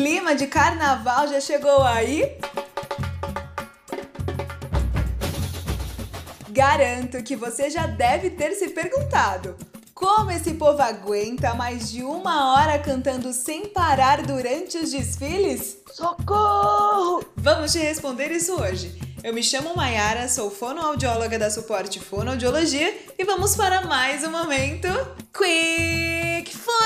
clima de carnaval já chegou aí? Garanto que você já deve ter se perguntado: como esse povo aguenta mais de uma hora cantando sem parar durante os desfiles? Socorro! Vamos te responder isso hoje. Eu me chamo Mayara, sou fonoaudióloga da Suporte Fonoaudiologia e vamos para mais um momento Quick Fono!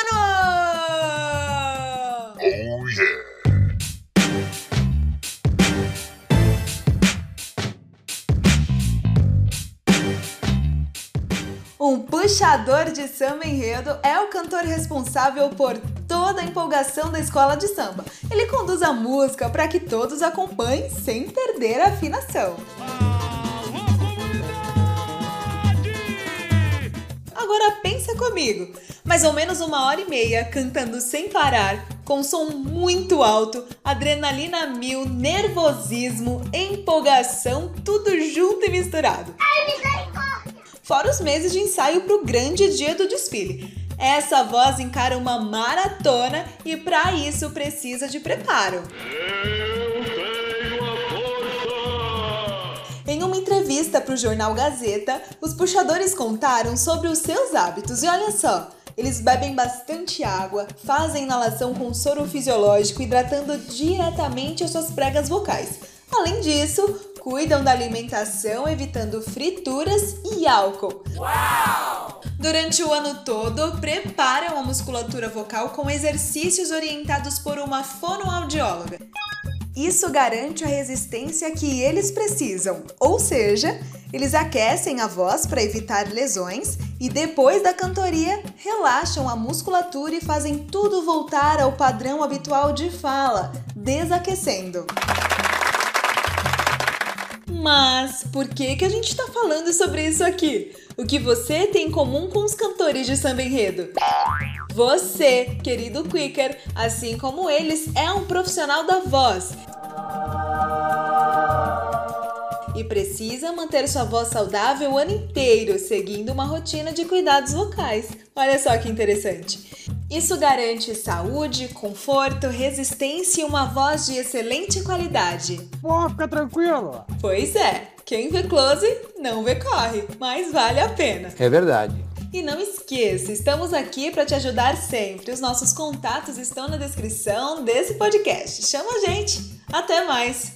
Um puxador de samba enredo é o cantor responsável por toda a empolgação da escola de samba. Ele conduz a música para que todos acompanhem sem perder a afinação. Agora pensa comigo, mais ou menos uma hora e meia cantando sem parar, com som muito alto, adrenalina mil, nervosismo, empolgação, tudo junto e misturado. Fora os meses de ensaio para o grande dia do desfile. Essa voz encara uma maratona e para isso precisa de preparo. Em uma entrevista para o jornal Gazeta, os puxadores contaram sobre os seus hábitos e olha só, eles bebem bastante água, fazem inalação com soro fisiológico, hidratando diretamente as suas pregas vocais. Além disso, cuidam da alimentação, evitando frituras e álcool. Uau! Durante o ano todo, preparam a musculatura vocal com exercícios orientados por uma fonoaudióloga. Isso garante a resistência que eles precisam, ou seja, eles aquecem a voz para evitar lesões e depois da cantoria relaxam a musculatura e fazem tudo voltar ao padrão habitual de fala, desaquecendo. Mas por que, que a gente está falando sobre isso aqui? O que você tem em comum com os cantores de samba enredo? Você, querido Quicker, assim como eles, é um profissional da voz e precisa manter sua voz saudável o ano inteiro, seguindo uma rotina de cuidados vocais. Olha só que interessante. Isso garante saúde, conforto, resistência e uma voz de excelente qualidade. Pô, fica tranquilo. Pois é, quem vê close não vê corre, mas vale a pena. É verdade. E não esqueça, estamos aqui para te ajudar sempre. Os nossos contatos estão na descrição desse podcast. Chama a gente. Até mais.